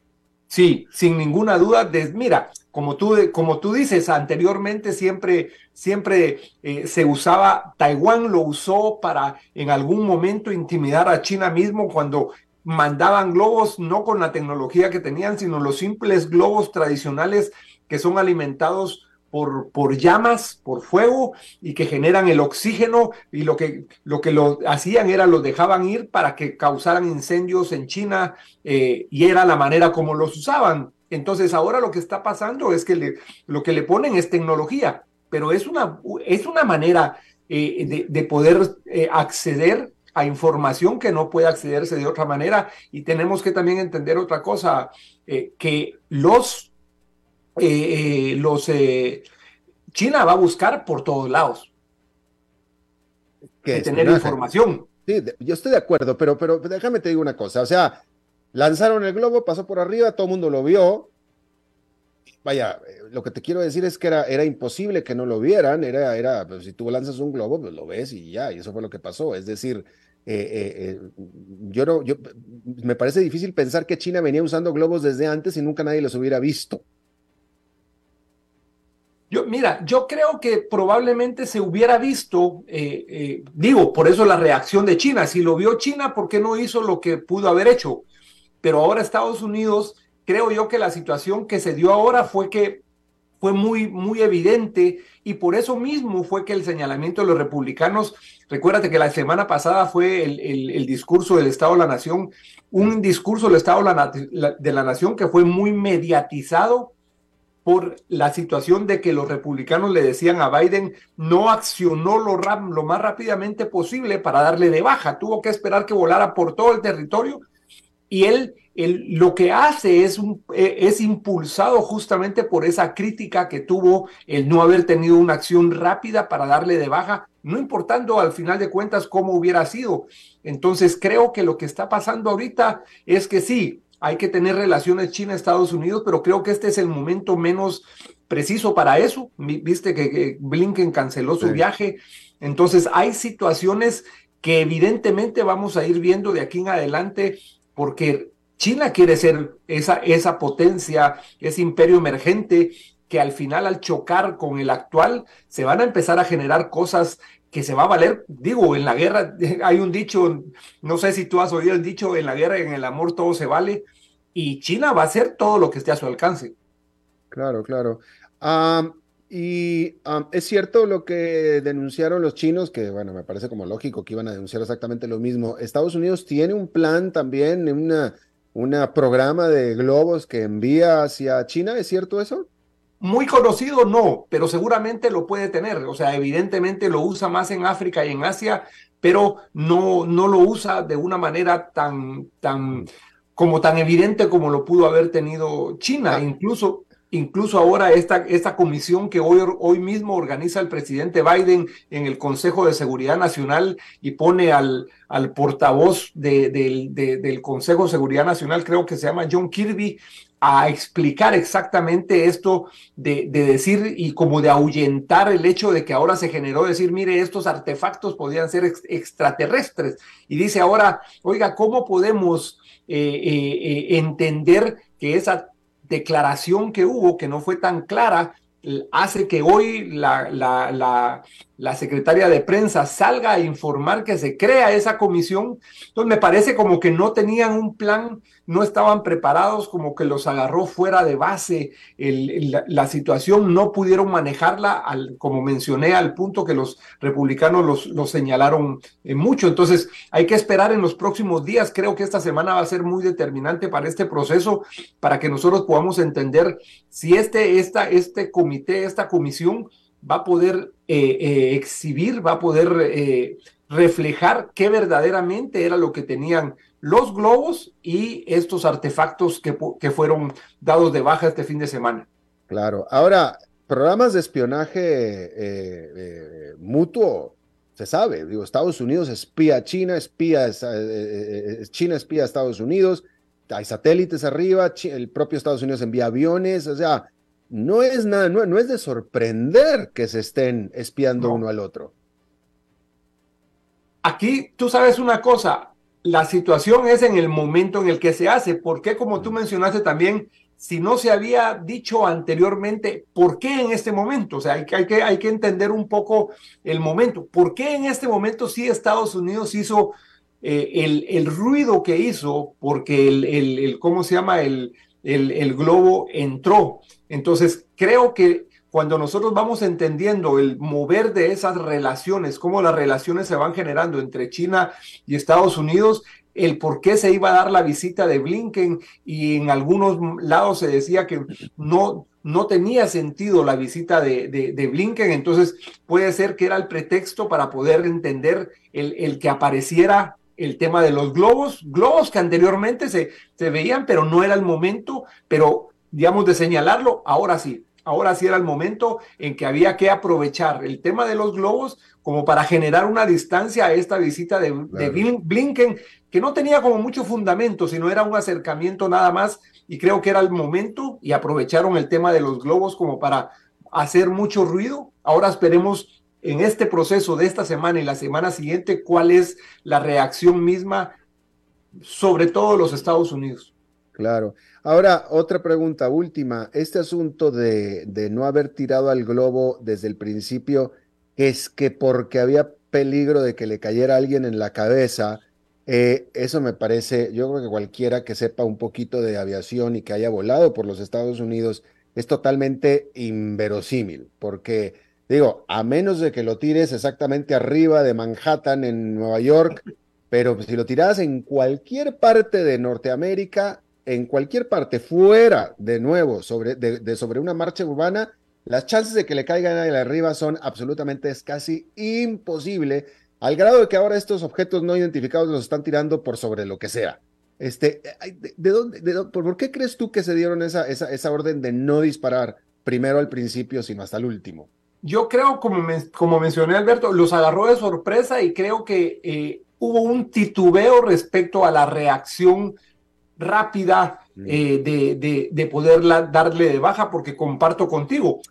Sí, sin ninguna duda. mira, como tú, como tú dices, anteriormente siempre, siempre eh, se usaba, Taiwán lo usó para en algún momento intimidar a China mismo cuando mandaban globos, no con la tecnología que tenían, sino los simples globos tradicionales que son alimentados por, llamas, por fuego y que generan el oxígeno y lo que lo, que lo hacían era los dejaban ir para que causaran incendios en China eh, y era la manera como los usaban. Entonces ahora lo que está pasando es que lo que le ponen es tecnología, pero es una, es una manera eh, de, poder eh, acceder a información que no puede accederse de otra manera y tenemos que también entender otra cosa, que los eh, eh, los, eh, China va a buscar por todos lados. que tener información. Sí, yo estoy de acuerdo, pero, pero déjame te digo una cosa, o sea, lanzaron el globo, pasó por arriba, todo el mundo lo vio. Vaya, lo que te quiero decir es que era, era imposible que no lo vieran, era, era, pues, si tú lanzas un globo, pues lo ves y ya, y eso fue lo que pasó. Es decir, eh, eh, yo no, yo, me parece difícil pensar que China venía usando globos desde antes y nunca nadie los hubiera visto. Yo, mira, yo creo que probablemente se hubiera visto, eh, digo, por eso la reacción de China. Si lo vio China, ¿por qué no hizo lo que pudo haber hecho? Pero ahora Estados Unidos, creo yo que la situación que se dio ahora fue que fue muy, muy evidente y por eso mismo fue que el señalamiento de los republicanos, recuérdate que la semana pasada fue el, discurso del Estado de la Nación, un discurso del Estado de la, Nación que fue muy mediatizado por la situación de que los republicanos le decían a Biden no accionó lo, lo más rápidamente posible para darle de baja, tuvo que esperar que volara por todo el territorio y él lo que hace es, e, es impulsado justamente por esa crítica que tuvo el no haber tenido una acción rápida para darle de baja, no importando al final de cuentas cómo hubiera sido. Entonces creo que lo que está pasando ahorita es que sí, hay que tener relaciones China-Estados Unidos, pero creo que este es el momento menos preciso para eso. Viste que, Blinken canceló su viaje. Entonces hay situaciones que evidentemente vamos a ir viendo de aquí en adelante porque China quiere ser esa, esa potencia, ese imperio emergente que al final al chocar con el actual se van a empezar a generar cosas que se va a valer, digo, en la guerra hay un dicho, no sé si tú has oído el dicho, en la guerra y en el amor todo se vale, y China va a hacer todo lo que esté a su alcance. Claro, claro. y es cierto lo que denunciaron los chinos, que bueno, me parece como lógico que iban a denunciar exactamente lo mismo. Estados Unidos tiene un plan también, una un programa de globos que envía hacia China, ¿es cierto eso? Muy conocido no, pero seguramente lo puede tener. O sea, evidentemente lo usa más en África y en Asia, pero no, no lo usa de una manera tan, tan, como tan evidente como lo pudo haber tenido China. Ah. Incluso Incluso ahora esta, esta comisión que hoy, hoy mismo organiza el presidente Biden en el Consejo de Seguridad Nacional y pone al, al portavoz del Consejo de Seguridad Nacional, creo que se llama John Kirby, a explicar exactamente esto de, de, decir y como de ahuyentar el hecho de que ahora se generó decir, mire, estos artefactos podían ser extraterrestres. Y dice ahora, oiga, ¿cómo podemos eh, eh, eh, entender que esa declaración que hubo, que no fue tan clara, hace que hoy la, la, la, la, secretaria de prensa salga a informar que se crea esa comisión. Entonces me parece como que no tenían un plan no estaban preparados, como que los agarró fuera de base la, situación, no pudieron manejarla, al, como mencioné, al punto que los republicanos los, señalaron eh, mucho. Entonces, hay que esperar en los próximos días. Creo que esta semana va a ser muy determinante para este proceso, para que nosotros podamos entender si este, esta, este comité, esta comisión va a poder eh, eh, exhibir, va a poder reflejar qué verdaderamente era lo que tenían los globos y estos artefactos que, que fueron dados de baja este fin de semana. Claro. Ahora, programas de espionaje eh, eh, mutuo, se sabe, digo, Estados Unidos espía a China, espía, eh, China espía a Estados Unidos, hay satélites arriba, el propio Estados Unidos envía aviones, o sea, no es nada, no, es de sorprender que se estén espiando uno al otro. Aquí tú sabes una cosa, la situación es en el momento en el que se hace. porque como tú mencionaste también, si no se había dicho anteriormente, ¿por qué en este momento? O sea, hay, hay, que, hay que entender un poco el momento. ¿Por qué en este momento sí Estados Unidos hizo eh, el, el, ruido que hizo? Porque el, el, el ¿cómo se llama? El, el, el globo entró. Entonces, creo que cuando nosotros vamos entendiendo el mover de esas relaciones, cómo las relaciones se van generando entre China y Estados Unidos, el por qué se iba a dar la visita de Blinken y en algunos lados se decía que no, no tenía sentido la visita de, de, Blinken, entonces puede ser que era el pretexto para poder entender el, el, que apareciera el tema de los globos, globos que anteriormente se, se veían, pero no era el momento, pero digamos de señalarlo, ahora sí ahora sí era el momento en que había que aprovechar el tema de los globos como para generar una distancia a esta visita de, Blinken, que no tenía como mucho fundamento, sino era un acercamiento nada más, y creo que era el momento, y aprovecharon el tema de los globos como para hacer mucho ruido. Ahora esperemos en este proceso de esta semana y la semana siguiente cuál es la reacción misma, sobre todo los Estados Unidos. Claro. Ahora, otra pregunta última. Este asunto de, de no haber tirado al globo desde el principio, es que porque había peligro de que le cayera alguien en la cabeza, eh, eso me parece, yo creo que cualquiera que sepa un poquito de aviación y que haya volado por los Estados Unidos es totalmente inverosímil, porque digo, a menos de que lo tires exactamente arriba de Manhattan en Nueva York, pero si lo tiras en cualquier parte de Norteamérica, en cualquier parte fuera de nuevo sobre, de sobre una marcha urbana, las chances de que le caigan ahí arriba son absolutamente, casi imposible, al grado de que ahora estos objetos no identificados los están tirando por sobre lo que sea. Este, ¿de, dónde, ¿Por qué crees tú que se dieron esa, esa, esa, orden de no disparar primero al principio, sino hasta el último? Yo creo, como, como mencioné Alberto, los agarró de sorpresa y creo que eh, hubo un titubeo respecto a la reacción rápida mm. eh, de, de, de, poderla darle de baja, porque comparto contigo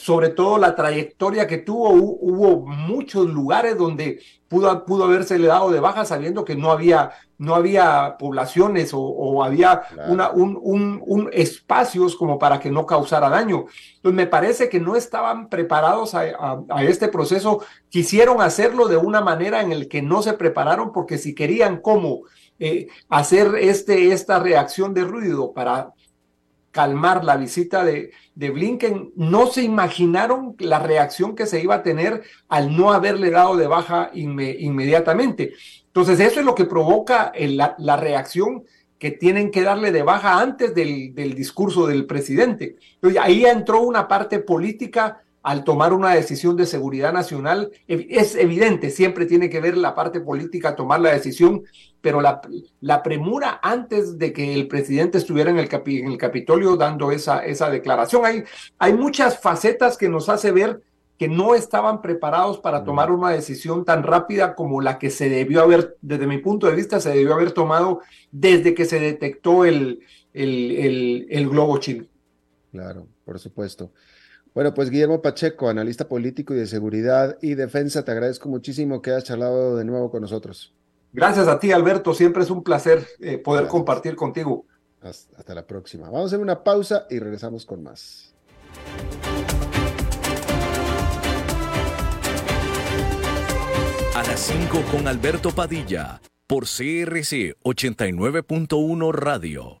sobre todo la trayectoria que tuvo, hubo muchos lugares donde pudo, pudo haberse le dado de baja sabiendo que no había, no había poblaciones o, había una, un, un, espacios como para que no causara daño. Entonces me parece que no estaban preparados a, este proceso, quisieron hacerlo de una manera en el que no se prepararon porque si querían como eh, hacer este, esta reacción de ruido para calmar la visita de, de, Blinken, no se imaginaron la reacción que se iba a tener al no haberle dado de baja inmediatamente. Entonces, eso es lo que provoca la, la, reacción que tienen que darle de baja antes del, del discurso del presidente. Entonces, ahí entró una parte política al tomar una decisión de seguridad nacional, es evidente, siempre tiene que ver la parte política tomar la decisión, pero la, la premura antes de que el presidente estuviera en el, en el Capitolio dando esa, esa declaración. Hay, hay muchas facetas que nos hace ver que no estaban preparados para tomar una decisión tan rápida como la que se debió haber, desde mi punto de vista, se debió haber tomado desde que se detectó el, el, el, el globo chino. Claro, por supuesto. Bueno, pues Guillermo Pacheco, analista político y de seguridad y defensa, te agradezco muchísimo que hayas charlado de nuevo con nosotros. Gracias a ti, Alberto. Siempre es un placer eh, poder compartir contigo. Hasta la próxima. Vamos a hacer una pausa y regresamos con más. A las 5 con Alberto Padilla, por CRC 89.1 Radio.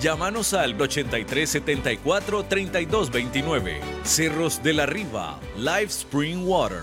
Llámanos al 8374 3229. Cerros de la Riva, Live Spring Water.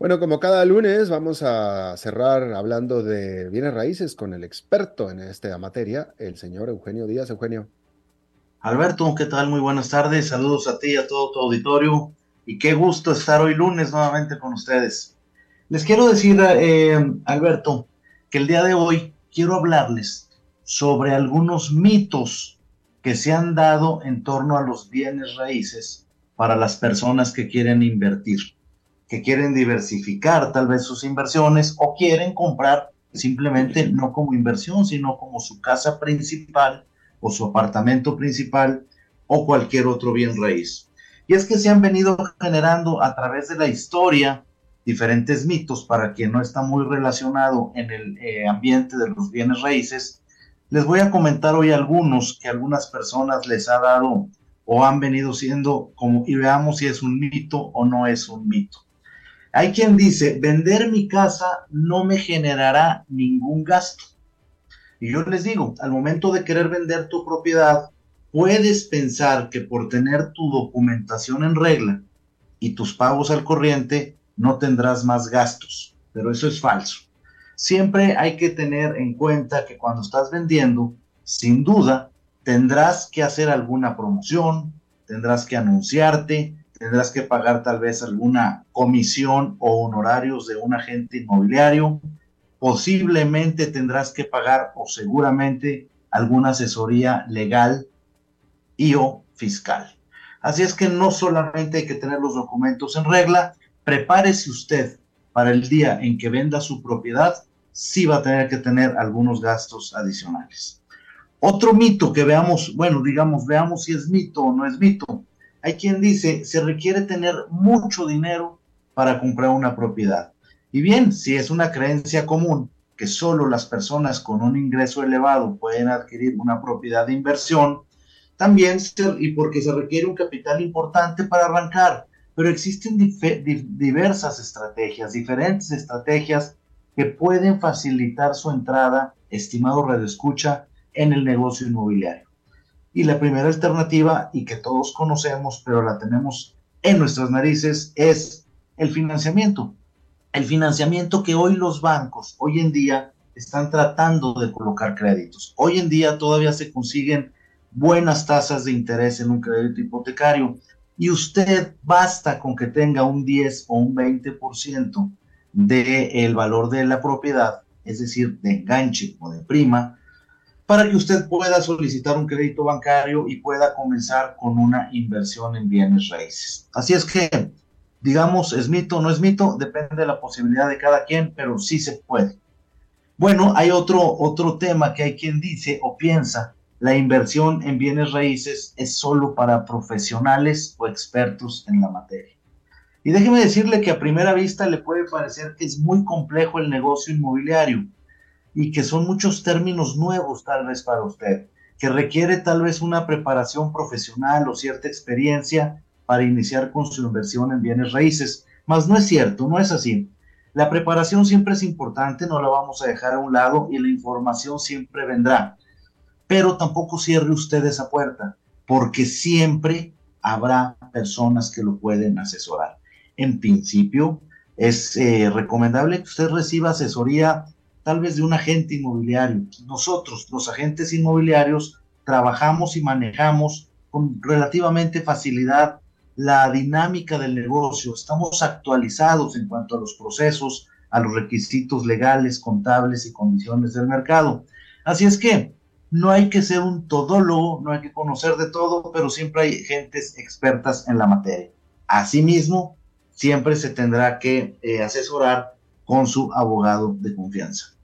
Bueno, como cada lunes vamos a cerrar hablando de bienes raíces con el experto en esta materia, el señor Eugenio Díaz. Eugenio. Alberto, ¿qué tal? Muy buenas tardes. Saludos a ti y a todo tu auditorio. Y qué gusto estar hoy lunes nuevamente con ustedes. Les quiero decir, eh, Alberto, que el día de hoy quiero hablarles sobre algunos mitos que se han dado en torno a los bienes raíces para las personas que quieren invertir, que quieren diversificar tal vez sus inversiones o quieren comprar simplemente no como inversión, sino como su casa principal o su apartamento principal o cualquier otro bien raíz. Y es que se han venido generando a través de la historia diferentes mitos para quien no está muy relacionado en el eh, ambiente de los bienes raíces. Les voy a comentar hoy algunos que algunas personas les ha dado o han venido siendo como y veamos si es un mito o no es un mito. Hay quien dice, vender mi casa no me generará ningún gasto. Y yo les digo, al momento de querer vender tu propiedad, puedes pensar que por tener tu documentación en regla y tus pagos al corriente, no tendrás más gastos, pero eso es falso. Siempre hay que tener en cuenta que cuando estás vendiendo, sin duda, tendrás que hacer alguna promoción, tendrás que anunciarte, tendrás que pagar tal vez alguna comisión o honorarios de un agente inmobiliario, posiblemente tendrás que pagar o seguramente alguna asesoría legal y o fiscal. Así es que no solamente hay que tener los documentos en regla, prepárese usted para el día en que venda su propiedad, sí va a tener que tener algunos gastos adicionales. Otro mito que veamos, bueno, digamos, veamos si es mito o no es mito. Hay quien dice, se requiere tener mucho dinero para comprar una propiedad. Y bien, si es una creencia común que solo las personas con un ingreso elevado pueden adquirir una propiedad de inversión, también, y porque se requiere un capital importante para arrancar, pero existen diversas estrategias, diferentes estrategias que pueden facilitar su entrada, estimado Radio Escucha, en el negocio inmobiliario. Y la primera alternativa, y que todos conocemos, pero la tenemos en nuestras narices, es el financiamiento. El financiamiento que hoy los bancos, hoy en día, están tratando de colocar créditos. Hoy en día todavía se consiguen buenas tasas de interés en un crédito hipotecario y usted basta con que tenga un 10 o un 20% del valor de la propiedad, es decir, de enganche o de prima, para que usted pueda solicitar un crédito bancario y pueda comenzar con una inversión en bienes raíces. Así es que, digamos, es mito o no es mito, depende de la posibilidad de cada quien, pero sí se puede. Bueno, hay otro, otro tema que hay quien dice o piensa la inversión en bienes raíces es solo para profesionales o expertos en la materia. Y déjeme decirle que a primera vista le puede parecer que es muy complejo el negocio inmobiliario y que son muchos términos nuevos tal vez para usted, que requiere tal vez una preparación profesional o cierta experiencia para iniciar con su inversión en bienes raíces. Mas no es cierto, no es así. La preparación siempre es importante, no la vamos a dejar a un lado y la información siempre vendrá pero tampoco cierre usted esa puerta, porque siempre habrá personas que lo pueden asesorar. En principio, es eh, recomendable que usted reciba asesoría tal vez de un agente inmobiliario. Nosotros, los agentes inmobiliarios, trabajamos y manejamos con relativamente facilidad la dinámica del negocio. Estamos actualizados en cuanto a los procesos, a los requisitos legales, contables y condiciones del mercado. Así es que no hay que ser un todólogo, no hay que conocer de todo, pero siempre hay gentes expertas en la materia. Asimismo, siempre se tendrá que eh, asesorar con su abogado de confianza.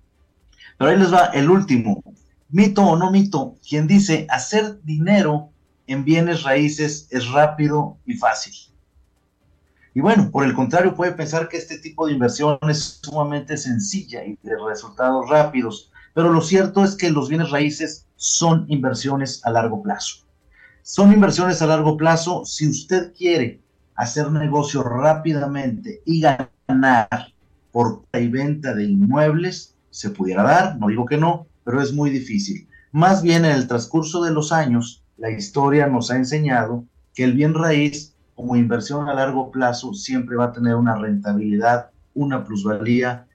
Pero ahí les va el último, mito o no mito, quien dice hacer dinero en bienes raíces es rápido y fácil. Y bueno, por el contrario, puede pensar que este tipo de inversión es sumamente sencilla y de resultados rápidos, pero lo cierto es que los bienes raíces son inversiones a largo plazo. Son inversiones a largo plazo si usted quiere hacer negocio rápidamente y ganar por y venta de inmuebles, se pudiera dar, no digo que no, pero es muy difícil. Más bien en el transcurso de los años, la historia nos ha enseñado que el bien raíz como inversión a largo plazo siempre va a tener una rentabilidad, una plusvalía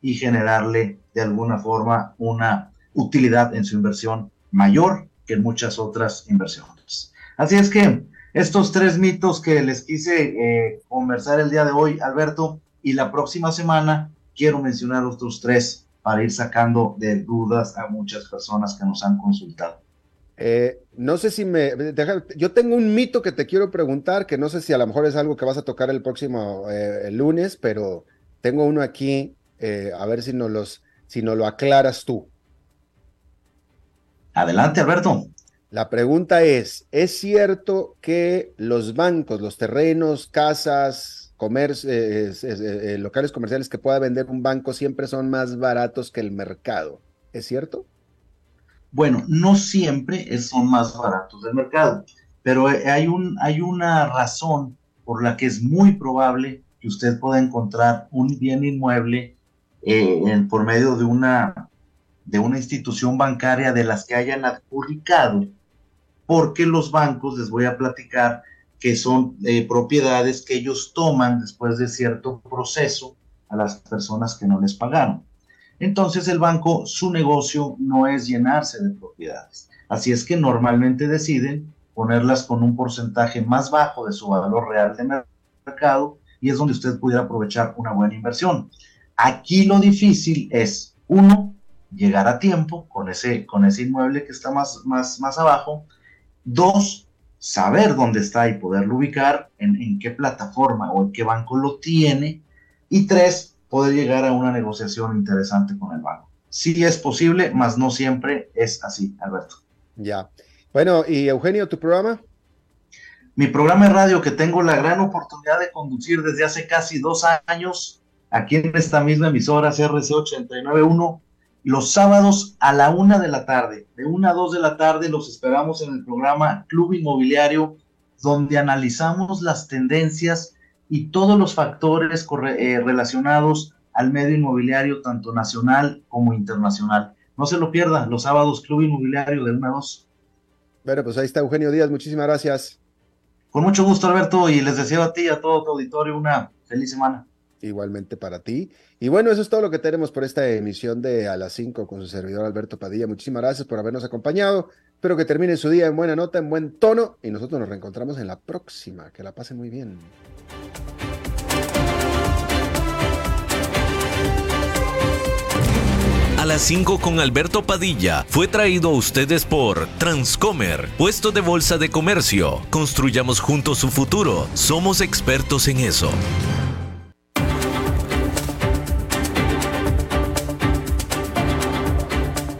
y generarle de alguna forma una utilidad en su inversión mayor que en muchas otras inversiones. Así es que estos tres mitos que les quise eh, conversar el día de hoy, Alberto, y la próxima semana quiero mencionar otros tres para ir sacando de dudas a muchas personas que nos han consultado. Eh, no sé si me... yo tengo un mito que te quiero preguntar, que no sé si a lo mejor es algo que vas a tocar el próximo eh, lunes, pero tengo uno aquí, eh, a ver si nos, los, si nos lo aclaras tú. Adelante, Alberto. La pregunta es, ¿es cierto que los bancos, los terrenos, casas, locales comerciales que pueda vender un banco siempre son más baratos que el mercado? ¿Es cierto? Bueno, no siempre son más baratos del mercado, pero hay, un, hay una razón por la que es muy probable que usted pueda encontrar un bien inmueble eh, por medio de una, de una institución bancaria de las que hayan adjudicado, porque los bancos, les voy a platicar, que son eh, propiedades que ellos toman después de cierto proceso a las personas que no les pagaron. Entonces el banco, su negocio no es llenarse de propiedades. Así es que normalmente deciden ponerlas con un porcentaje más bajo de su valor real de mercado y es donde usted pudiera aprovechar una buena inversión. Aquí lo difícil es, uno, llegar a tiempo con ese, con ese inmueble que está más, más, más abajo. Dos, saber dónde está y poderlo ubicar, en, en qué plataforma o en qué banco lo tiene. Y tres, poder llegar a una negociación interesante con el banco. Sí es posible, mas no siempre es así, Alberto. Ya. Bueno, y Eugenio, ¿tu programa? Mi programa de radio que tengo la gran oportunidad de conducir desde hace casi dos años, aquí en esta misma emisora CRC 891, los sábados a la una de la tarde. De una a dos de la tarde los esperamos en el programa Club Inmobiliario, donde analizamos las tendencias y todos los factores eh, relacionados al medio inmobiliario, tanto nacional como internacional. No se lo pierda, los sábados Club Inmobiliario de 1 a 2. Bueno, pues ahí está Eugenio Díaz, muchísimas gracias. Con mucho gusto, Alberto, y les deseo a ti y a todo tu auditorio una feliz semana. Igualmente para ti. Y bueno, eso es todo lo que tenemos por esta emisión de A las 5 con su servidor Alberto Padilla. Muchísimas gracias por habernos acompañado. Espero que termine su día en buena nota, en buen tono, y nosotros nos reencontramos en la próxima. Que la pasen muy bien. A las 5 con Alberto Padilla fue traído a ustedes por Transcomer, puesto de bolsa de comercio. Construyamos juntos su futuro. Somos expertos en eso.